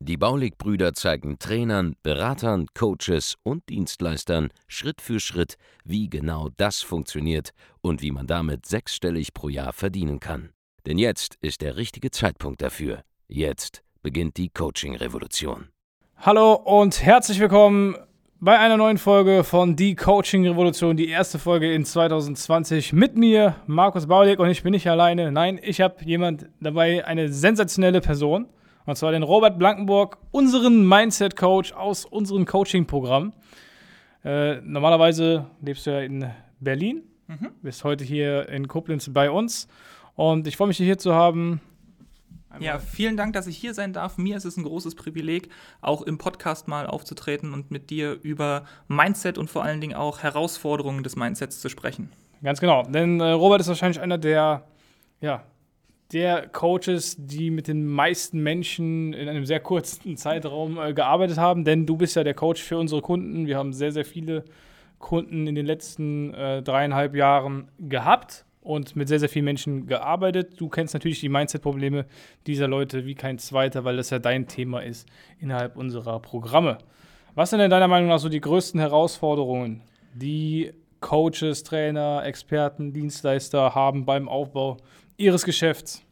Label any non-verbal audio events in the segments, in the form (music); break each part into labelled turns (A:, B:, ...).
A: Die Baulig-Brüder zeigen Trainern, Beratern, Coaches und Dienstleistern Schritt für Schritt, wie genau das funktioniert und wie man damit sechsstellig pro Jahr verdienen kann. Denn jetzt ist der richtige Zeitpunkt dafür. Jetzt beginnt die Coaching-Revolution.
B: Hallo und herzlich willkommen bei einer neuen Folge von Die Coaching Revolution, die erste Folge in 2020 mit mir, Markus Baulig, und ich bin nicht alleine. Nein, ich habe jemand dabei, eine sensationelle Person. Und zwar den Robert Blankenburg, unseren Mindset-Coach aus unserem Coaching-Programm. Äh, normalerweise lebst du ja in Berlin, mhm. bist heute hier in Koblenz bei uns. Und ich freue mich, dich hier zu haben.
C: Einmal. Ja, vielen Dank, dass ich hier sein darf. Mir ist es ein großes Privileg, auch im Podcast mal aufzutreten und mit dir über Mindset und vor allen Dingen auch Herausforderungen des Mindsets zu sprechen.
B: Ganz genau, denn äh, Robert ist wahrscheinlich einer der ja, der Coaches, die mit den meisten Menschen in einem sehr kurzen (laughs) Zeitraum äh, gearbeitet haben, denn du bist ja der Coach für unsere Kunden. Wir haben sehr, sehr viele Kunden in den letzten äh, dreieinhalb Jahren gehabt und mit sehr, sehr vielen Menschen gearbeitet. Du kennst natürlich die Mindset-Probleme dieser Leute wie kein zweiter, weil das ja dein Thema ist innerhalb unserer Programme. Was sind denn deiner Meinung nach so die größten Herausforderungen, die Coaches, Trainer, Experten, Dienstleister haben beim Aufbau ihres Geschäfts.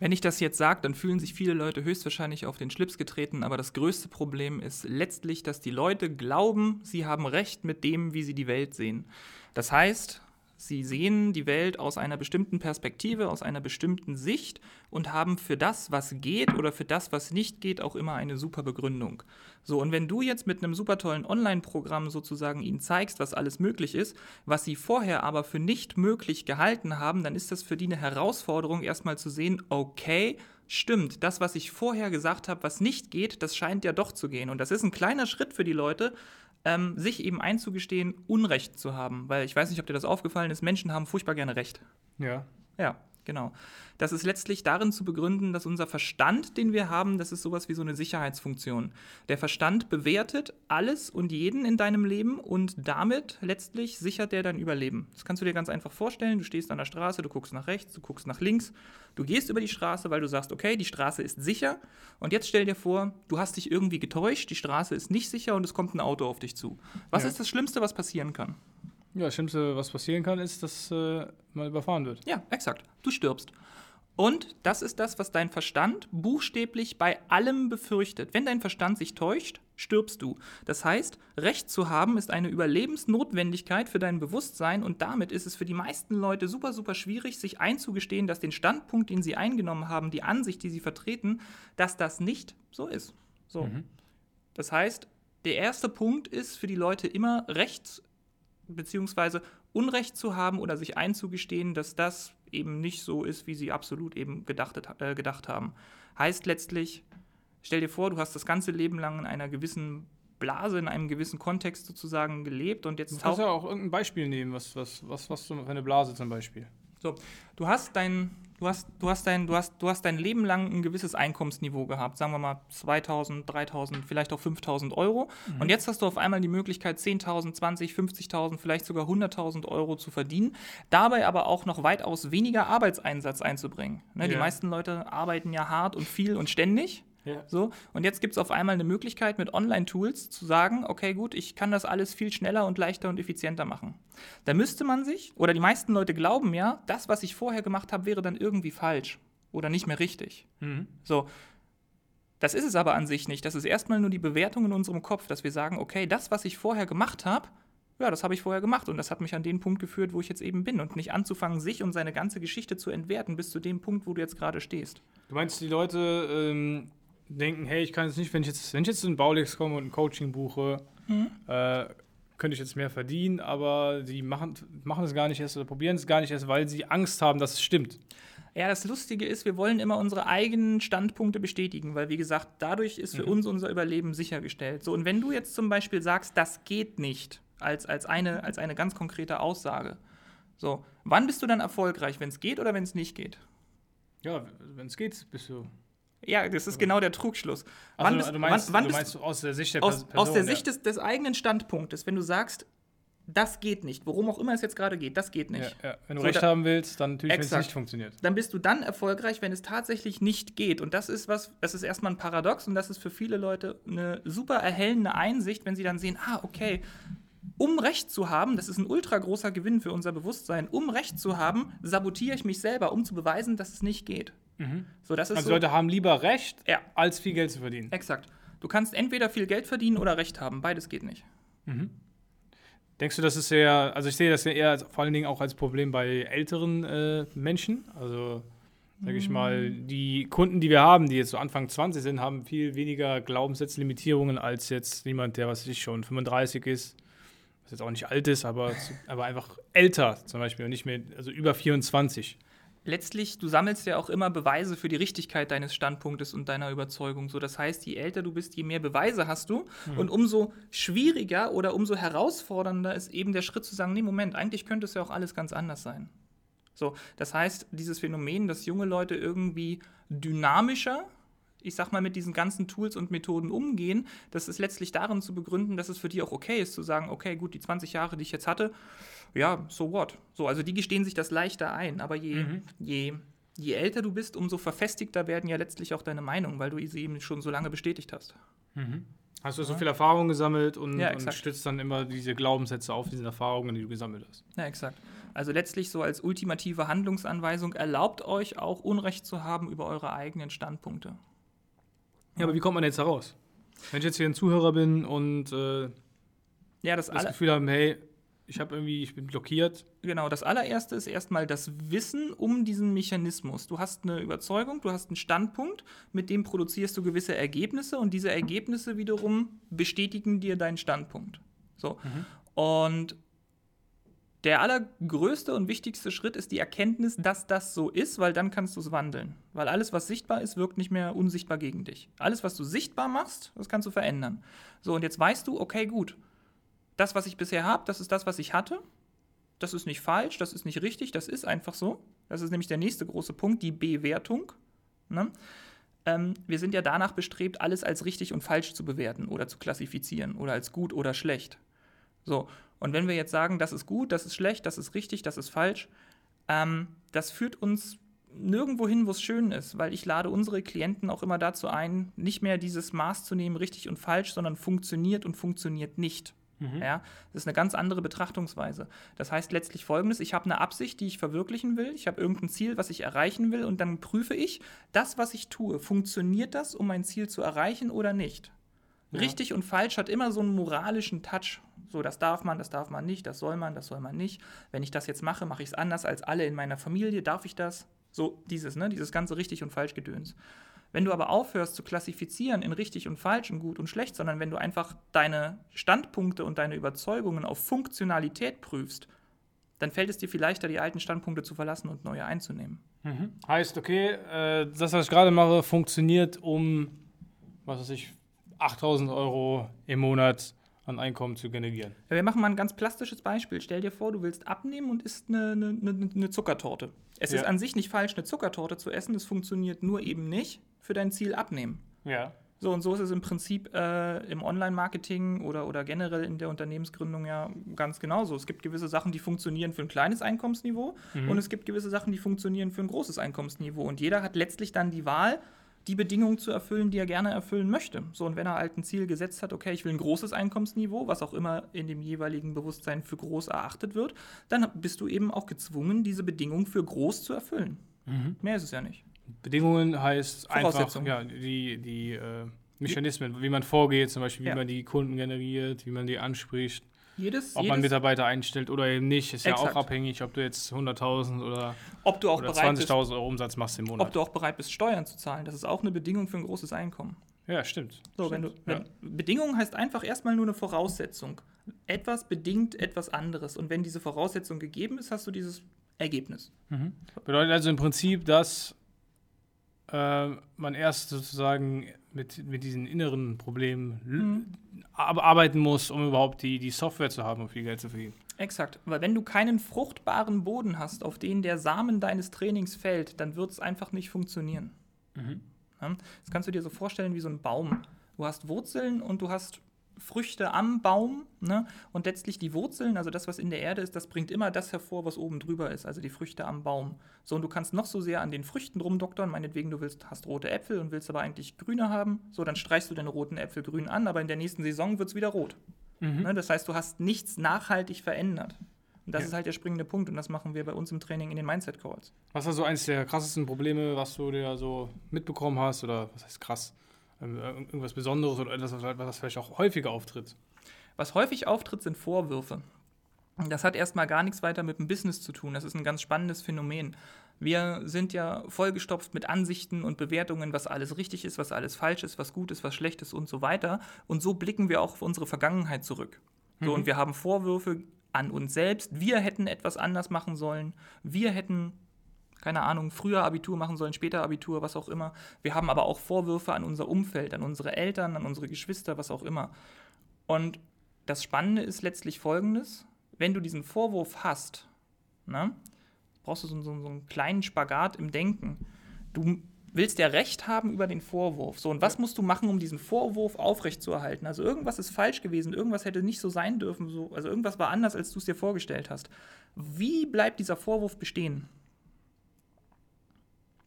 C: Wenn ich das jetzt sage, dann fühlen sich viele Leute höchstwahrscheinlich auf den Schlips getreten, aber das größte Problem ist letztlich, dass die Leute glauben, sie haben recht mit dem, wie sie die Welt sehen. Das heißt, Sie sehen die Welt aus einer bestimmten Perspektive, aus einer bestimmten Sicht und haben für das, was geht oder für das, was nicht geht, auch immer eine super Begründung. So, und wenn du jetzt mit einem super tollen Online-Programm sozusagen ihnen zeigst, was alles möglich ist, was sie vorher aber für nicht möglich gehalten haben, dann ist das für die eine Herausforderung, erstmal zu sehen, okay, stimmt, das, was ich vorher gesagt habe, was nicht geht, das scheint ja doch zu gehen. Und das ist ein kleiner Schritt für die Leute, ähm, sich eben einzugestehen, Unrecht zu haben. Weil ich weiß nicht, ob dir das aufgefallen ist, Menschen haben furchtbar gerne Recht.
B: Ja.
C: Ja, genau. Das ist letztlich darin zu begründen, dass unser Verstand, den wir haben, das ist sowas wie so eine Sicherheitsfunktion. Der Verstand bewertet alles und jeden in deinem Leben und damit letztlich sichert der dein Überleben. Das kannst du dir ganz einfach vorstellen. Du stehst an der Straße, du guckst nach rechts, du guckst nach links, du gehst über die Straße, weil du sagst, okay, die Straße ist sicher. Und jetzt stell dir vor, du hast dich irgendwie getäuscht, die Straße ist nicht sicher und es kommt ein Auto auf dich zu. Was ja. ist das Schlimmste, was passieren kann?
B: Ja, das Schlimmste, was passieren kann, ist, dass äh, man überfahren wird.
C: Ja, exakt. Du stirbst. Und das ist das, was dein Verstand buchstäblich bei allem befürchtet. Wenn dein Verstand sich täuscht, stirbst du. Das heißt, Recht zu haben ist eine Überlebensnotwendigkeit für dein Bewusstsein und damit ist es für die meisten Leute super, super schwierig, sich einzugestehen, dass den Standpunkt, den sie eingenommen haben, die Ansicht, die sie vertreten, dass das nicht so ist. So. Mhm. Das heißt, der erste Punkt ist für die Leute immer Recht bzw. Unrecht zu haben oder sich einzugestehen, dass das eben nicht so ist, wie sie absolut eben gedachtet, äh, gedacht haben. Heißt letztlich, stell dir vor, du hast das ganze Leben lang in einer gewissen Blase, in einem gewissen Kontext sozusagen gelebt und jetzt
B: Du kannst ja auch irgendein Beispiel nehmen, was, was, was, was für eine Blase zum Beispiel.
C: So, du hast dein, du hast, du hast dein, du hast, du hast dein Leben lang ein gewisses Einkommensniveau gehabt, sagen wir mal 2000, 3000, vielleicht auch 5000 Euro. Mhm. Und jetzt hast du auf einmal die Möglichkeit, 10.000, 20, 50.000, vielleicht sogar 100.000 Euro zu verdienen, dabei aber auch noch weitaus weniger Arbeitseinsatz einzubringen. Ne, ja. Die meisten Leute arbeiten ja hart und viel und ständig. Ja. So, und jetzt gibt es auf einmal eine Möglichkeit, mit Online-Tools zu sagen, okay, gut, ich kann das alles viel schneller und leichter und effizienter machen. Da müsste man sich, oder die meisten Leute glauben ja, das, was ich vorher gemacht habe, wäre dann irgendwie falsch oder nicht mehr richtig. Mhm. So, das ist es aber an sich nicht. Das ist erstmal nur die Bewertung in unserem Kopf, dass wir sagen, okay, das, was ich vorher gemacht habe, ja, das habe ich vorher gemacht und das hat mich an den Punkt geführt, wo ich jetzt eben bin und nicht anzufangen, sich und seine ganze Geschichte zu entwerten bis zu dem Punkt, wo du jetzt gerade stehst.
B: Du meinst, die Leute ähm, denken, hey, ich kann jetzt nicht, wenn ich jetzt, wenn ich jetzt in Baulex komme und ein Coaching buche, mhm. äh, könnte ich jetzt mehr verdienen, aber sie machen, machen es gar nicht erst oder probieren es gar nicht erst, weil sie Angst haben, dass es stimmt.
C: Ja, das Lustige ist, wir wollen immer unsere eigenen Standpunkte bestätigen, weil, wie gesagt, dadurch ist für mhm. uns unser Überleben sichergestellt. So, und wenn du jetzt zum Beispiel sagst, das geht nicht, als, als, eine, als eine ganz konkrete Aussage, So, wann bist du dann erfolgreich, wenn es geht oder wenn es nicht geht?
B: Ja, wenn es geht, bist du.
C: Ja, das ist genau der Trugschluss.
B: Also,
C: Wann bist-
B: du meinst,
C: wann- wann
B: du meinst aus der Sicht der
C: aus,
B: Pers-
C: aus der
B: Person,
C: Sicht des, des eigenen Standpunktes, wenn du sagst, das geht nicht, worum auch immer es jetzt gerade geht, das geht
B: ja.
C: nicht.
B: Ja, ja. Wenn du
C: So,
B: recht
C: da-
B: haben willst, dann natürlich, wenn es nicht funktioniert.
C: Dann bist du dann erfolgreich, wenn es tatsächlich nicht geht. Und das ist was, das ist erstmal ein Paradox und das ist für viele Leute eine super erhellende Einsicht, wenn sie dann sehen, ah, okay, um Recht zu haben, das ist ein ultra großer Gewinn für unser Bewusstsein, um Recht zu haben, sabotiere ich mich selber, um zu beweisen, dass es nicht geht. So, das ist
B: Also
C: so,
B: Leute haben lieber Recht,
C: Ja.
B: als viel Geld zu verdienen.
C: exakt. Du kannst entweder viel Geld verdienen oder Recht haben. Beides geht nicht.
B: Denkst du, das ist eher, also ich sehe das ja eher als, vor allen Dingen auch als Problem bei älteren äh, Menschen. Also, sage ich mal, die Kunden, die wir haben, die jetzt so Anfang 20 sind, haben viel weniger Glaubenssätzlimitierungen als jetzt jemand, der, was weiß ich schon 35 ist, was jetzt auch nicht alt ist, aber, aber einfach älter zum Beispiel und nicht mehr, also über 24.
C: letztlich, du sammelst ja auch immer Beweise für die Richtigkeit deines Standpunktes und deiner Überzeugung. So, das heißt, je älter du bist, je mehr Beweise hast du. Und umso schwieriger oder umso herausfordernder ist eben der Schritt zu sagen, nee, Moment, eigentlich könnte es ja auch alles ganz anders sein. So, das heißt, dieses Phänomen, dass junge Leute irgendwie dynamischer, ich sag mal, mit diesen ganzen Tools und Methoden umgehen, das ist letztlich darin zu begründen, dass es für die auch okay ist, zu sagen, okay, gut, die 20 Jahre, die ich jetzt hatte, ja, so what. So, also die gestehen sich das leichter ein, aber je, je, je älter du bist, umso verfestigter werden ja letztlich auch deine Meinungen, weil du sie eben schon so lange bestätigt hast.
B: Hast du so viel Erfahrung gesammelt und,
C: Ja,
B: und stützt dann immer diese Glaubenssätze auf diesen Erfahrungen, die du gesammelt hast.
C: Ja, exakt. Also letztlich so als ultimative Handlungsanweisung erlaubt euch auch Unrecht zu haben über eure eigenen Standpunkte.
B: Ja, aber wie kommt man jetzt heraus? Wenn ich jetzt hier ein Zuhörer bin und äh,
C: Ja, das,
B: das Gefühl habe, hey, ich habe irgendwie, ich bin blockiert.
C: genau, das allererste ist erstmal das Wissen um diesen Mechanismus. Du hast eine Überzeugung, du hast einen Standpunkt, mit dem produzierst du gewisse Ergebnisse und diese Ergebnisse wiederum bestätigen dir deinen Standpunkt. So. Und der allergrößte und wichtigste Schritt ist die Erkenntnis, dass das so ist, weil dann kannst du es wandeln. Weil alles, was sichtbar ist, wirkt nicht mehr unsichtbar gegen dich. Alles, was du sichtbar machst, das kannst du verändern. So, und jetzt weißt du, okay, gut, das, was ich bisher habe, das ist das, was ich hatte. Das ist nicht falsch, das ist nicht richtig, das ist einfach so. Das ist nämlich der nächste große Punkt, die Bewertung. Ne? Ähm, wir sind ja danach bestrebt, alles als richtig und falsch zu bewerten oder zu klassifizieren oder als gut oder schlecht. So, und wenn wir jetzt sagen, das ist gut, das ist schlecht, das ist richtig, das ist falsch, ähm, das führt uns nirgendwo hin, wo es schön ist, weil ich lade unsere Klienten auch immer dazu ein, nicht mehr dieses Maß zu nehmen, richtig und falsch, sondern funktioniert und funktioniert nicht. Ja, das ist eine ganz andere Betrachtungsweise. Das heißt letztlich folgendes: Ich habe eine Absicht, die ich verwirklichen will. Ich habe irgendein Ziel, was ich erreichen will, und dann prüfe ich, das, was ich tue, funktioniert das, um mein Ziel zu erreichen oder nicht? Richtig und falsch hat immer so einen moralischen Touch. So, das darf man, das darf man nicht, das soll man, das soll man nicht. Wenn ich das jetzt mache, mache ich es anders als alle in meiner Familie. Darf ich das? So, dieses, ne, dieses ganze richtig und falsch Gedöns. Wenn du aber aufhörst zu klassifizieren in richtig und falsch und gut und schlecht, sondern wenn du einfach deine Standpunkte und deine Überzeugungen auf Funktionalität prüfst, dann fällt es dir viel leichter, die alten Standpunkte zu verlassen und neue einzunehmen.
B: Heißt, okay, äh, das, was ich gerade mache, funktioniert, um, was weiß ich, 8000 Euro im Monat an Einkommen zu generieren.
C: Wir machen mal ein ganz plastisches Beispiel. Stell dir vor, du willst abnehmen und isst eine, eine, eine, eine Zuckertorte. Es
B: Ja.
C: ist an sich nicht falsch, eine Zuckertorte zu essen. Es funktioniert nur eben nicht für dein Ziel abnehmen.
B: Ja.
C: So und so ist es im Prinzip äh, im Online-Marketing oder, oder generell in der Unternehmensgründung ja ganz genauso. Es gibt gewisse Sachen, die funktionieren für ein kleines Einkommensniveau und es gibt gewisse Sachen, die funktionieren für ein großes Einkommensniveau. Und jeder hat letztlich dann die Wahl, die Bedingungen zu erfüllen, die er gerne erfüllen möchte. So, und wenn er halt ein Ziel gesetzt hat, okay, ich will ein großes Einkommensniveau, was auch immer in dem jeweiligen Bewusstsein für groß erachtet wird, dann bist du eben auch gezwungen, diese Bedingungen für groß zu erfüllen. Mehr ist es ja nicht.
B: Bedingungen heißt einfach ja, die, die äh, Mechanismen, wie man vorgeht, zum Beispiel, wie
C: Ja.
B: man die Kunden generiert, wie man die anspricht,
C: Jedes,
B: ob man
C: jedes
B: Mitarbeiter einstellt oder eben nicht, ist ja
C: Exakt.
B: auch abhängig, ob du jetzt 100.000 oder,
C: ob du auch
B: oder
C: bereit bist,
B: 20.000 Euro Umsatz machst im Monat.
C: ob du auch bereit bist, Steuern zu zahlen. Das ist auch eine Bedingung für ein großes Einkommen.
B: ja, stimmt.
C: So, wenn du,
B: Stimmt,
C: wenn,
B: ja.
C: Bedingung heißt einfach erstmal nur eine Voraussetzung. Etwas bedingt etwas anderes. Und wenn diese Voraussetzung gegeben ist, hast du dieses Ergebnis.
B: Bedeutet also im Prinzip, dass äh, man erst sozusagen mit, mit diesen inneren Problemen
C: Mhm.
B: ar- arbeiten muss, um überhaupt die, die Software zu haben, um viel Geld zu verdienen.
C: Exakt, weil wenn du keinen fruchtbaren Boden hast, auf den der Samen deines Trainings fällt, dann wird es einfach nicht funktionieren.
B: Mhm.
C: Ja? Das kannst du dir so vorstellen wie so ein Baum. Du hast Wurzeln und du hast Früchte am Baum. Ne? Und letztlich die Wurzeln, also das, was in der Erde ist, das bringt immer das hervor, was oben drüber ist, also die Früchte am Baum. So, und du kannst noch so sehr an den Früchten rumdoktern, meinetwegen, du willst, hast rote Äpfel und willst aber eigentlich grüne haben. So, dann streichst du deine roten Äpfel grün an, aber in der nächsten Saison wird es wieder rot. Ne? Das heißt, du hast nichts nachhaltig verändert. Und das
B: Ja.
C: ist halt der springende Punkt und das machen wir bei uns im Training in den Mindset Calls.
B: Was war so eins der krassesten Probleme, was du dir so mitbekommen hast? Oder was heißt krass? Ir- irgendwas Besonderes oder etwas, was was vielleicht auch häufiger auftritt?
C: Was häufig auftritt, sind Vorwürfe. Das hat erstmal gar nichts weiter mit dem Business zu tun. Das ist ein ganz spannendes Phänomen. Wir sind ja vollgestopft mit Ansichten und Bewertungen, was alles richtig ist, was alles falsch ist, was gut ist, was schlecht ist und so weiter. Und so blicken wir auch auf unsere Vergangenheit zurück. So, und wir haben Vorwürfe an uns selbst. Wir hätten etwas anders machen sollen. Wir hätten keine Ahnung, früher Abitur machen sollen, später Abitur, was auch immer. Wir haben aber auch Vorwürfe an unser Umfeld, an unsere Eltern, an unsere Geschwister, was auch immer. Und das Spannende ist letztlich folgendes: Wenn du diesen Vorwurf hast, ne, brauchst du so, so, so einen kleinen Spagat im Denken. Du willst ja Recht haben über den Vorwurf. So, und was musst du machen, um diesen Vorwurf aufrechtzuerhalten? Also irgendwas ist falsch gewesen, irgendwas hätte nicht so sein dürfen, so, also irgendwas war anders, als du es dir vorgestellt hast. Wie bleibt dieser Vorwurf bestehen?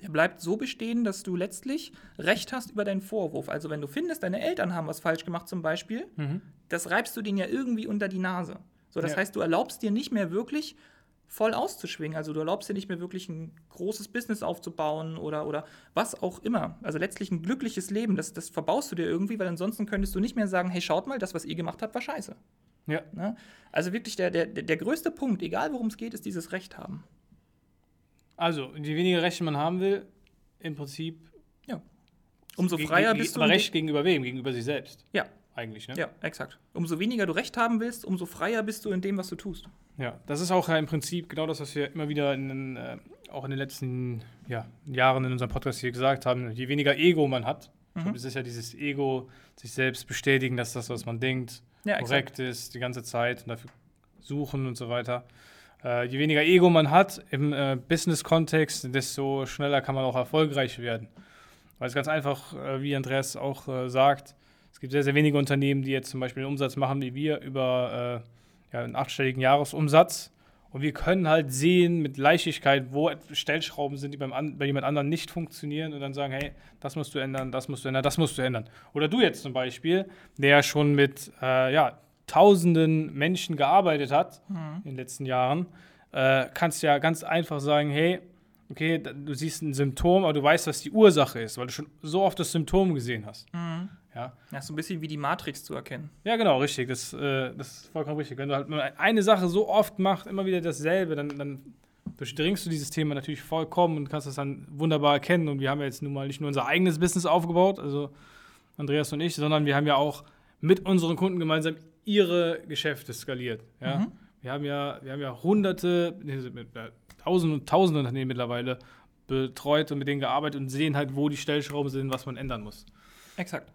C: Der bleibt so bestehen, dass du letztlich Recht hast über deinen Vorwurf. Also wenn du findest, deine Eltern haben was falsch gemacht zum Beispiel, das reibst du denen ja irgendwie unter die Nase. So, das
B: Ja.
C: heißt, du erlaubst dir nicht mehr wirklich voll auszuschwingen. Also du erlaubst dir nicht mehr wirklich ein großes Business aufzubauen oder, oder was auch immer. Also letztlich ein glückliches Leben, das, das verbaust du dir irgendwie, weil ansonsten könntest du nicht mehr sagen, hey, schaut mal, das, was ihr gemacht habt, war scheiße.
B: Ja.
C: Ne? Also wirklich der, der, der größte Punkt, egal worum es geht, ist dieses Recht haben.
B: Also, je weniger Rechte man haben will, im Prinzip.
C: Ja. Umso freier bist du.
B: Aber Recht gegenüber wem? Gegenüber sich selbst.
C: Ja,
B: Eigentlich, ne?
C: ja, exakt. Umso weniger du Recht haben willst, umso freier bist du in dem, was du tust.
B: Ja, das ist auch ja im Prinzip genau das, was wir immer wieder in den, äh, auch in den letzten ja, Jahren in unserem Podcast hier gesagt haben. Je weniger Ego man hat, ich glaube, es ist ja dieses Ego, sich selbst bestätigen, dass das, was man denkt,
C: Ja,
B: korrekt ist, die ganze Zeit und dafür suchen und so weiter. Äh, je weniger Ego man hat im äh, Business-Kontext, desto schneller kann man auch erfolgreich werden. Weil es ganz einfach, äh, wie Andreas auch äh, sagt, es gibt sehr, sehr wenige Unternehmen, die jetzt zum Beispiel einen Umsatz machen wie wir über äh, ja, einen achtstelligen Jahresumsatz. Und wir können halt sehen mit Leichtigkeit, wo Stellschrauben sind, die beim an, bei jemand anderen nicht funktionieren und dann sagen, hey, das musst du ändern, das musst du ändern, das musst du ändern. Oder du jetzt zum Beispiel, der schon mit äh, ja, tausenden Menschen gearbeitet hat in den letzten Jahren, äh, kannst ja ganz einfach sagen, hey, okay, du siehst ein Symptom, aber du weißt, was die Ursache ist, weil du schon so oft das Symptom gesehen hast. Ja.
C: Ja, so ein bisschen wie die Matrix zu erkennen.
B: Ja, genau, richtig. Das, äh, das ist vollkommen richtig. Wenn du halt eine Sache so oft machst, immer wieder dasselbe, dann, dann durchdringst du dieses Thema natürlich vollkommen und kannst das dann wunderbar erkennen. Und wir haben ja jetzt nun mal nicht nur unser eigenes Business aufgebaut, also Andreas und ich, sondern wir haben ja auch mit unseren Kunden gemeinsam ihre Geschäfte skaliert. Ja? Wir, haben ja, wir haben ja hunderte, äh, tausende und tausende Unternehmen mittlerweile betreut und mit denen gearbeitet und sehen halt, wo die Stellschrauben sind, was man ändern muss.
C: Exakt.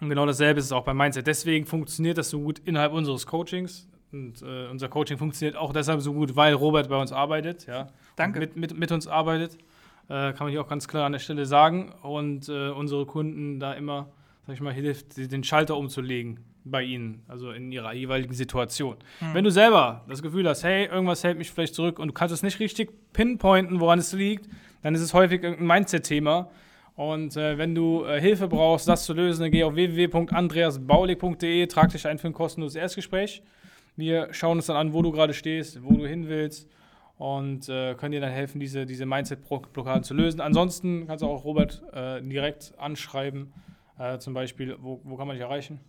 B: Und genau dasselbe ist es auch beim Mindset. Deswegen funktioniert das so gut innerhalb unseres Coachings. Und äh, unser Coaching funktioniert auch deshalb so gut, weil Robert bei uns arbeitet. Ja,
C: Danke.
B: Mit, mit, mit uns arbeitet. Äh, kann man hier auch ganz klar an der Stelle sagen. Und äh, unsere Kunden da immer, sag ich mal, hilft, den Schalter umzulegen bei ihnen, also in ihrer jeweiligen Situation. Wenn du selber das Gefühl hast, hey, irgendwas hält mich vielleicht zurück und du kannst es nicht richtig pinpointen, woran es liegt, dann ist es häufig irgendein Mindset-Thema. Und äh, wenn du äh, Hilfe brauchst, das zu lösen, dann geh auf www.andreasbaulig.de, trag dich ein für ein kostenloses Erstgespräch. Wir schauen uns dann an, wo du gerade stehst, wo du hin willst und äh, können dir dann helfen, diese, diese Mindset-Blockaden zu lösen. Ansonsten kannst du auch Robert äh, direkt anschreiben, äh, zum Beispiel, wo, wo kann man dich erreichen?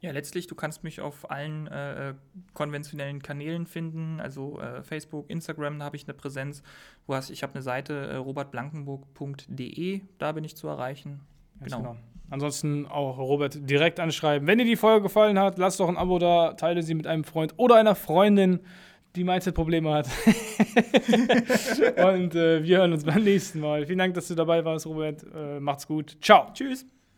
C: Ja, letztlich, du kannst mich auf allen äh, äh, konventionellen Kanälen finden, also äh, Facebook, Instagram, da habe ich eine Präsenz. Du hast, ich habe eine Seite, äh, robertblankenburg.de, da bin ich zu erreichen.
B: Ganz
C: Genau.
B: Ansonsten auch Robert direkt anschreiben. Wenn dir die Folge gefallen hat, lass doch ein Abo da, teile sie mit einem Freund oder einer Freundin, die Mindset-Probleme hat. (laughs) Und äh, wir hören uns beim nächsten Mal. Vielen Dank, dass du dabei warst, Robert. Äh, macht's gut. Ciao.
C: Tschüss.